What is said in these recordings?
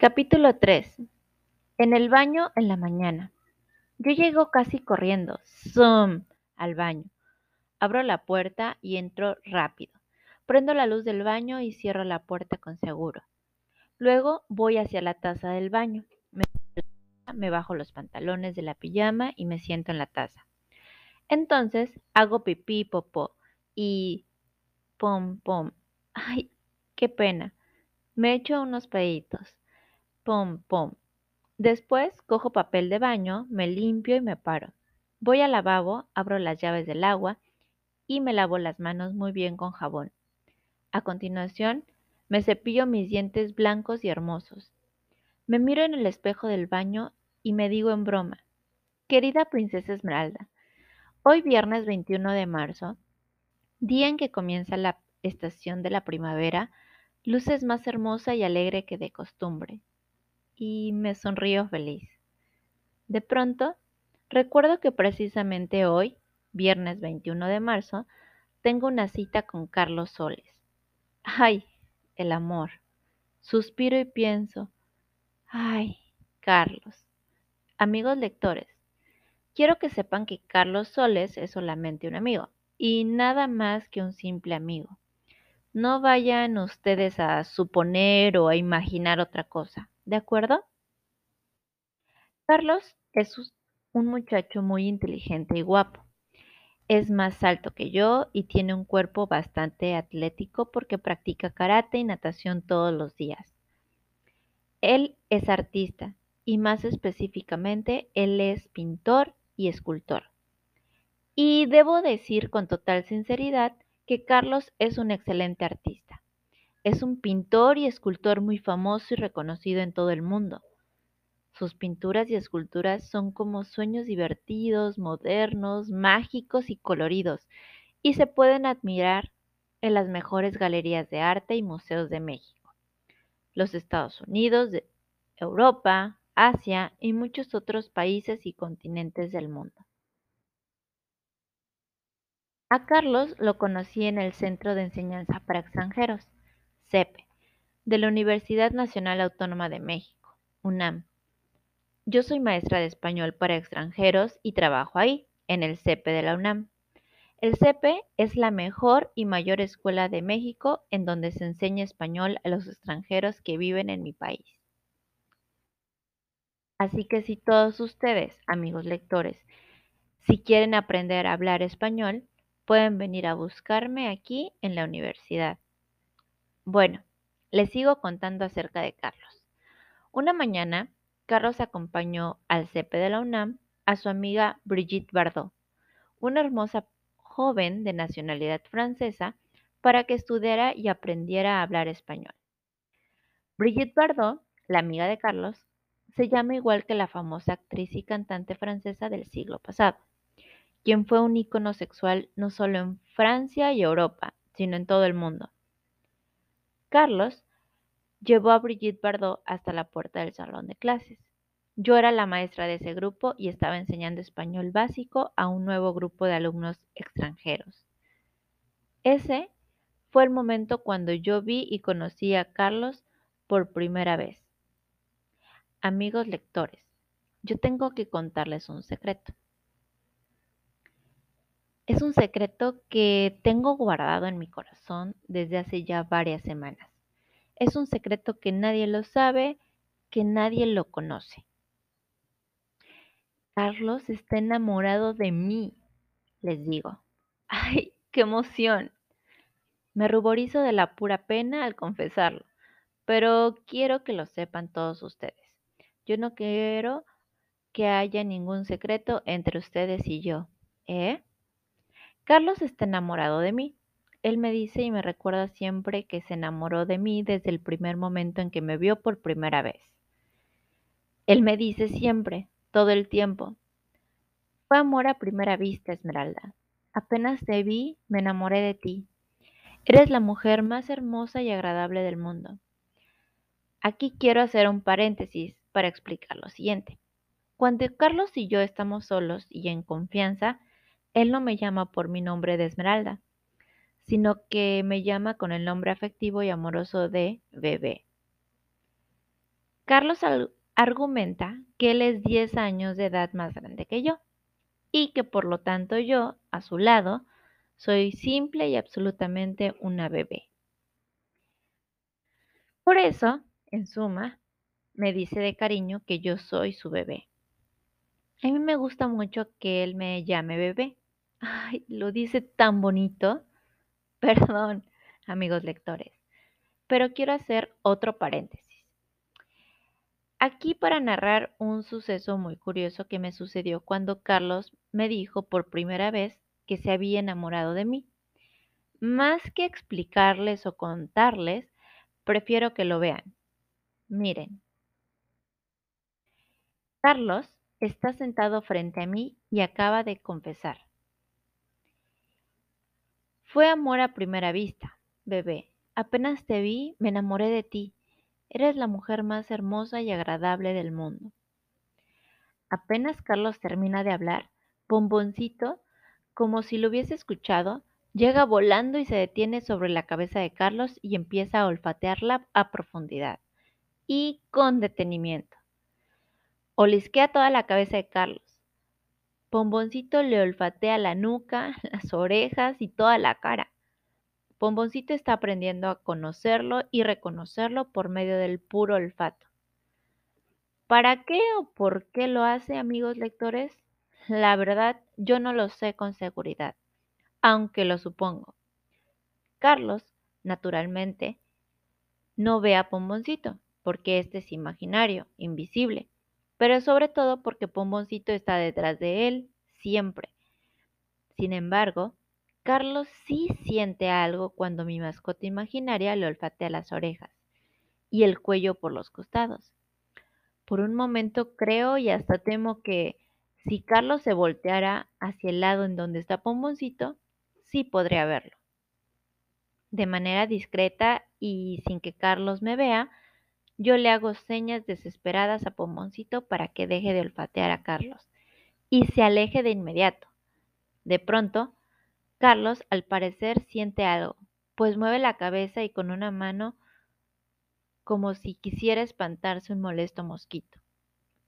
Capítulo 3. En el baño en la mañana. Yo llego casi corriendo, zoom, al baño. Abro la puerta y entro rápido. Prendo la luz del baño y cierro la puerta con seguro. Luego voy hacia la taza del baño. Me, bajo los pantalones de la pijama y me siento en la taza. Entonces hago pipí, popó y pom, pom. Ay, qué pena. Me echo unos peditos. Pom, pom. Después cojo papel de baño, me limpio y me paro. Voy al lavabo, abro las llaves del agua y me lavo las manos muy bien con jabón. A continuación, me cepillo mis dientes blancos y hermosos. Me miro en el espejo del baño y me digo en broma, querida princesa Esmeralda, hoy viernes 21 de marzo, día en que comienza la estación de la primavera, luces más hermosa y alegre que de costumbre y me sonrío feliz. De pronto, recuerdo que precisamente hoy, viernes 21 de marzo, tengo una cita con Carlos Soles. ¡Ay! El amor. Suspiro y pienso. ¡Ay! Carlos. Amigos lectores, quiero que sepan que Carlos Soles es solamente un amigo y nada más que un simple amigo. No vayan ustedes a suponer o a imaginar otra cosa. ¿De acuerdo? Carlos es un muchacho muy inteligente y guapo. Es más alto que yo y tiene un cuerpo bastante atlético porque practica karate y natación todos los días. Él es artista y más específicamente él es pintor y escultor. Y debo decir con total sinceridad que Carlos es un excelente artista. Es un pintor y escultor muy famoso y reconocido en todo el mundo. Sus pinturas y esculturas son como sueños divertidos, modernos, mágicos y coloridos, y se pueden admirar en las mejores galerías de arte y museos de México, los Estados Unidos, Europa, Asia y muchos otros países y continentes del mundo. A Carlos lo conocí en el Centro de Enseñanza para Extranjeros CEPE, de la Universidad Nacional Autónoma de México, UNAM. Yo soy maestra de español para extranjeros y trabajo ahí, en el CEPE de la UNAM. El CEPE es la mejor y mayor escuela de México en donde se enseña español a los extranjeros que viven en mi país. Así que si todos ustedes, amigos lectores, si quieren aprender a hablar español, pueden venir a buscarme aquí en la universidad. Bueno, les sigo contando acerca de Carlos. Una mañana, Carlos acompañó al CEPE de la UNAM a su amiga Brigitte Bardot, una hermosa joven de nacionalidad francesa, para que estudiara y aprendiera a hablar español. Brigitte Bardot, la amiga de Carlos, se llama igual que la famosa actriz y cantante francesa del siglo pasado, quien fue un ícono sexual no solo en Francia y Europa, sino en todo el mundo. Carlos llevó a Brigitte Bardot hasta la puerta del salón de clases. Yo era la maestra de ese grupo y estaba enseñando español básico a un nuevo grupo de alumnos extranjeros. Ese fue el momento cuando yo vi y conocí a Carlos por primera vez. Amigos lectores, yo tengo que contarles un secreto. Es un secreto que tengo guardado en mi corazón desde hace ya varias semanas. Es un secreto que nadie lo sabe, que nadie lo conoce. Carlos está enamorado de mí, les digo. ¡Ay, qué emoción! Me ruborizo de la pura pena al confesarlo, pero quiero que lo sepan todos ustedes. Yo no quiero que haya ningún secreto entre ustedes y yo, ¿eh? Carlos está enamorado de mí. Él me dice y me recuerda siempre que se enamoró de mí desde el primer momento en que me vio por primera vez. Él me dice siempre, todo el tiempo, fue amor a primera vista, Esmeralda. Apenas te vi, me enamoré de ti. Eres la mujer más hermosa y agradable del mundo. Aquí quiero hacer un paréntesis para explicar lo siguiente. Cuando Carlos y yo estamos solos y en confianza, él no me llama por mi nombre de Esmeralda, sino que me llama con el nombre afectivo y amoroso de Bebé. Carlos argumenta que él es 10 años de edad más grande que yo y que por lo tanto yo, a su lado, soy simple y absolutamente una bebé. Por eso, en suma, me dice de cariño que yo soy su bebé. A mí me gusta mucho que él me llame bebé. Ay, lo dice tan bonito. Perdón, amigos lectores, pero quiero hacer otro paréntesis. Aquí para narrar un suceso muy curioso que me sucedió cuando Carlos me dijo por primera vez que se había enamorado de mí. Más que explicarles o contarles, prefiero que lo vean. Miren. Carlos está sentado frente a mí y acaba de confesar. Fue amor a primera vista, bebé. Apenas te vi, me enamoré de ti. Eres la mujer más hermosa y agradable del mundo. Apenas Carlos termina de hablar, Bomboncito, como si lo hubiese escuchado, llega volando y se detiene sobre la cabeza de Carlos y empieza a olfatearla a profundidad y con detenimiento. Olisquea toda la cabeza de Carlos. Bomboncito le olfatea la nuca, las orejas y toda la cara. Bomboncito está aprendiendo a conocerlo y reconocerlo por medio del puro olfato. ¿Para qué o por qué lo hace, amigos lectores? La verdad, yo no lo sé con seguridad, aunque lo supongo. Carlos, naturalmente, no ve a Pomboncito, porque este es imaginario, invisible, pero sobre todo porque Pomboncito está detrás de él, siempre. Sin embargo, Carlos sí siente algo cuando mi mascota imaginaria le olfatea las orejas y el cuello por los costados. Por un momento creo y hasta temo que si Carlos se volteara hacia el lado en donde está Pomboncito, sí podría verlo. De manera discreta y sin que Carlos me vea, yo le hago señas desesperadas a Pomboncito para que deje de olfatear a Carlos y se aleje de inmediato. De pronto, Carlos, al parecer, siente algo, pues mueve la cabeza y con una mano como si quisiera espantarse un molesto mosquito.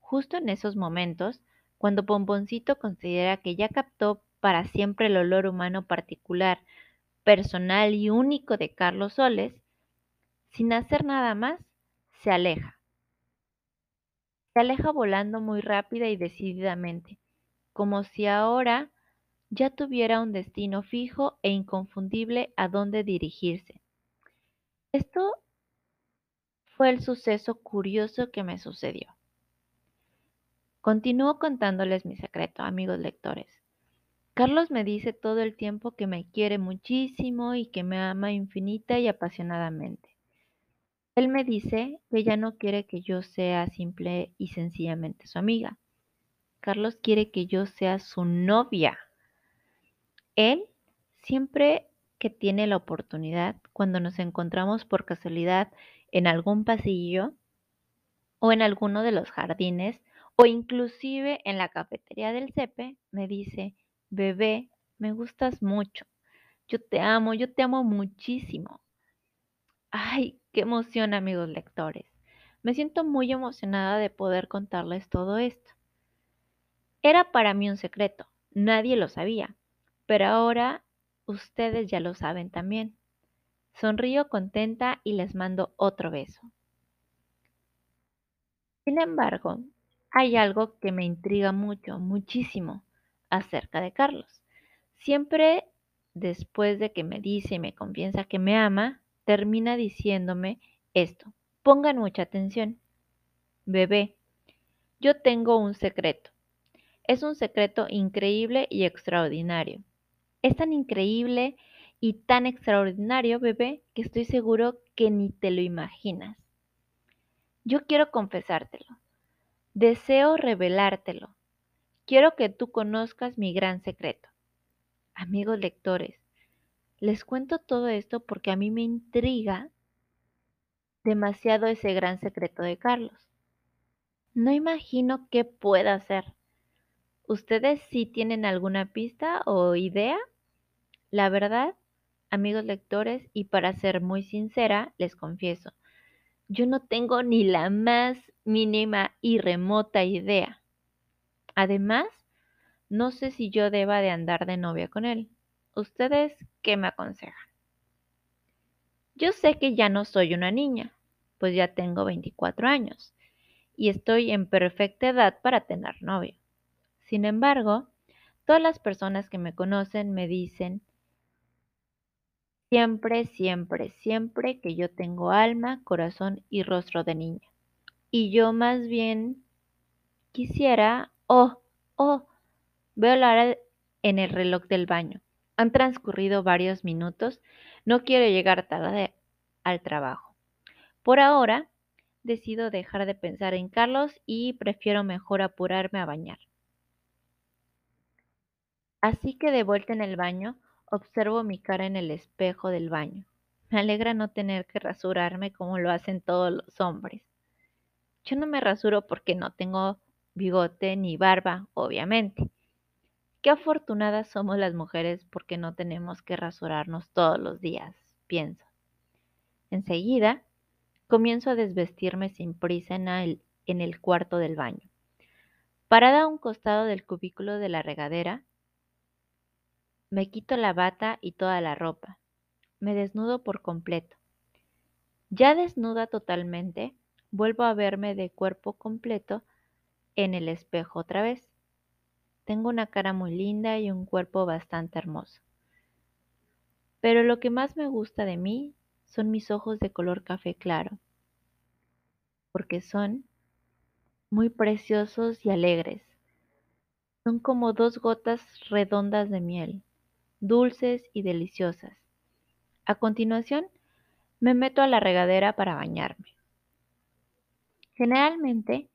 Justo en esos momentos, cuando Pomponcito considera que ya captó para siempre el olor humano particular, personal y único de Carlos Soles, sin hacer nada más, se aleja. Se aleja volando muy rápida y decididamente, como si ahora ya tuviera un destino fijo e inconfundible a dónde dirigirse. Esto fue el suceso curioso que me sucedió. Continúo contándoles mi secreto, amigos lectores. Carlos me dice todo el tiempo que me quiere muchísimo y que me ama infinita y apasionadamente. Él me dice que ya no quiere que yo sea simple y sencillamente su amiga. Carlos quiere que yo sea su novia. Él, siempre que tiene la oportunidad, cuando nos encontramos por casualidad en algún pasillo o en alguno de los jardines o inclusive en la cafetería del CEPE, me dice, bebé, me gustas mucho, yo te amo, yo te amo muchísimo. Ay, qué emoción amigos lectores. Me siento muy emocionada de poder contarles todo esto. Era para mí un secreto, nadie lo sabía, pero ahora ustedes ya lo saben también. Sonrío contenta y les mando otro beso. Sin embargo, hay algo que me intriga mucho, muchísimo acerca de Carlos. Siempre después de que me dice y me confiesa que me ama, termina diciéndome esto. Pongan mucha atención. Bebé, yo tengo un secreto. Es un secreto increíble y extraordinario. Es tan increíble y tan extraordinario, bebé, que estoy seguro que ni te lo imaginas. Yo quiero confesártelo. Deseo revelártelo. Quiero que tú conozcas mi gran secreto. Amigos lectores, les cuento todo esto porque a mí me intriga demasiado ese gran secreto de Carlos. No imagino qué pueda hacer. ¿Ustedes sí tienen alguna pista o idea? La verdad, amigos lectores, y para ser muy sincera, les confieso, yo no tengo ni la más mínima y remota idea. Además, no sé si yo deba de andar de novia con él. ¿Ustedes qué me aconsejan? Yo sé que ya no soy una niña, pues ya tengo 24 años y estoy en perfecta edad para tener novio. Sin embargo, todas las personas que me conocen me dicen siempre, siempre, siempre que yo tengo alma, corazón y rostro de niña. Y yo más bien quisiera, oh, oh, veo la hora en el reloj del baño. Han transcurrido varios minutos. No quiero llegar tarde al trabajo. Por ahora, decido dejar de pensar en Carlos y prefiero mejor apurarme a bañar. Así que de vuelta en el baño, observo mi cara en el espejo del baño. Me alegra no tener que rasurarme como lo hacen todos los hombres. Yo no me rasuro porque no tengo bigote ni barba, obviamente. Qué afortunadas somos las mujeres porque no tenemos que rasurarnos todos los días, pienso. Enseguida, comienzo a desvestirme sin prisa en el, en el cuarto del baño. Parada a un costado del cubículo de la regadera, me quito la bata y toda la ropa. Me desnudo por completo. Ya desnuda totalmente, vuelvo a verme de cuerpo completo en el espejo otra vez. Tengo una cara muy linda y un cuerpo bastante hermoso. Pero lo que más me gusta de mí son mis ojos de color café claro, porque son muy preciosos y alegres. Son como dos gotas redondas de miel, dulces y deliciosas. A continuación, me meto a la regadera para bañarme. Generalmente,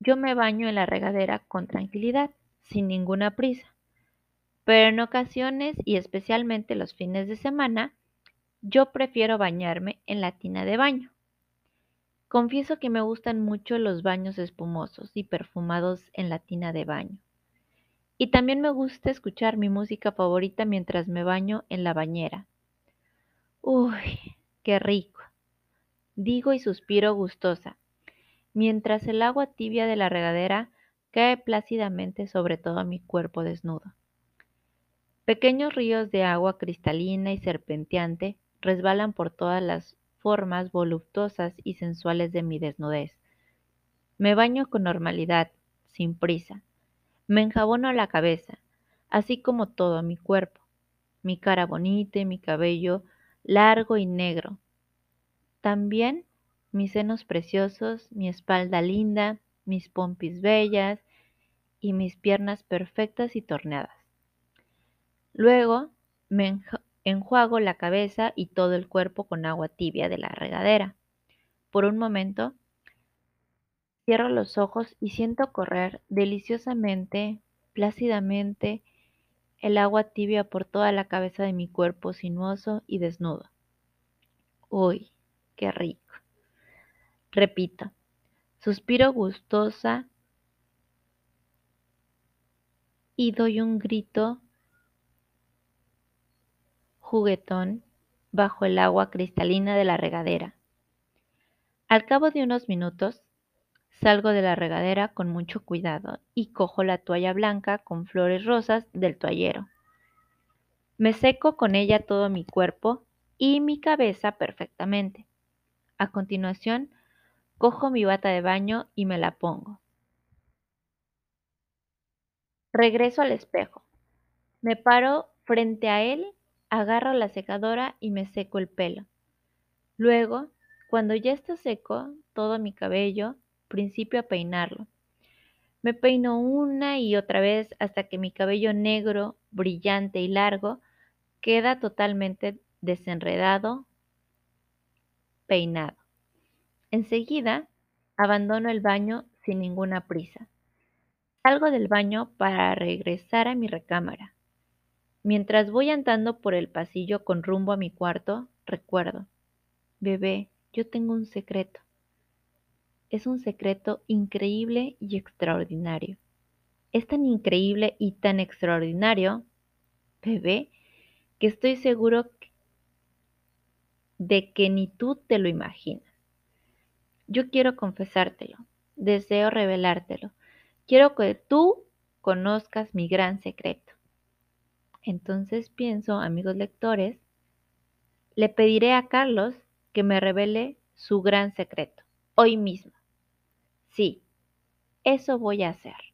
yo me baño en la regadera con tranquilidad sin ninguna prisa. Pero en ocasiones y especialmente los fines de semana, yo prefiero bañarme en la tina de baño. Confieso que me gustan mucho los baños espumosos y perfumados en la tina de baño. Y también me gusta escuchar mi música favorita mientras me baño en la bañera. Uy, qué rico. Digo y suspiro gustosa, mientras el agua tibia de la regadera cae plácidamente sobre todo mi cuerpo desnudo. Pequeños ríos de agua cristalina y serpenteante resbalan por todas las formas voluptuosas y sensuales de mi desnudez. Me baño con normalidad, sin prisa. Me enjabono la cabeza, así como todo mi cuerpo, mi cara bonita y mi cabello largo y negro. También mis senos preciosos, mi espalda linda, mis pompis bellas y mis piernas perfectas y torneadas. Luego me enjuago la cabeza y todo el cuerpo con agua tibia de la regadera. Por un momento, cierro los ojos y siento correr deliciosamente, plácidamente, el agua tibia por toda la cabeza de mi cuerpo sinuoso y desnudo. Uy, qué rico. Repito, Suspiro gustosa y doy un grito juguetón bajo el agua cristalina de la regadera. Al cabo de unos minutos, salgo de la regadera con mucho cuidado y cojo la toalla blanca con flores rosas del toallero. Me seco con ella todo mi cuerpo y mi cabeza perfectamente. A continuación, Cojo mi bata de baño y me la pongo. Regreso al espejo. Me paro frente a él, agarro la secadora y me seco el pelo. Luego, cuando ya está seco todo mi cabello, principio a peinarlo. Me peino una y otra vez hasta que mi cabello negro, brillante y largo queda totalmente desenredado, peinado. Enseguida abandono el baño sin ninguna prisa. Salgo del baño para regresar a mi recámara. Mientras voy andando por el pasillo con rumbo a mi cuarto, recuerdo, bebé, yo tengo un secreto. Es un secreto increíble y extraordinario. Es tan increíble y tan extraordinario, bebé, que estoy seguro de que ni tú te lo imaginas. Yo quiero confesártelo, deseo revelártelo. Quiero que tú conozcas mi gran secreto. Entonces pienso, amigos lectores, le pediré a Carlos que me revele su gran secreto, hoy mismo. Sí, eso voy a hacer.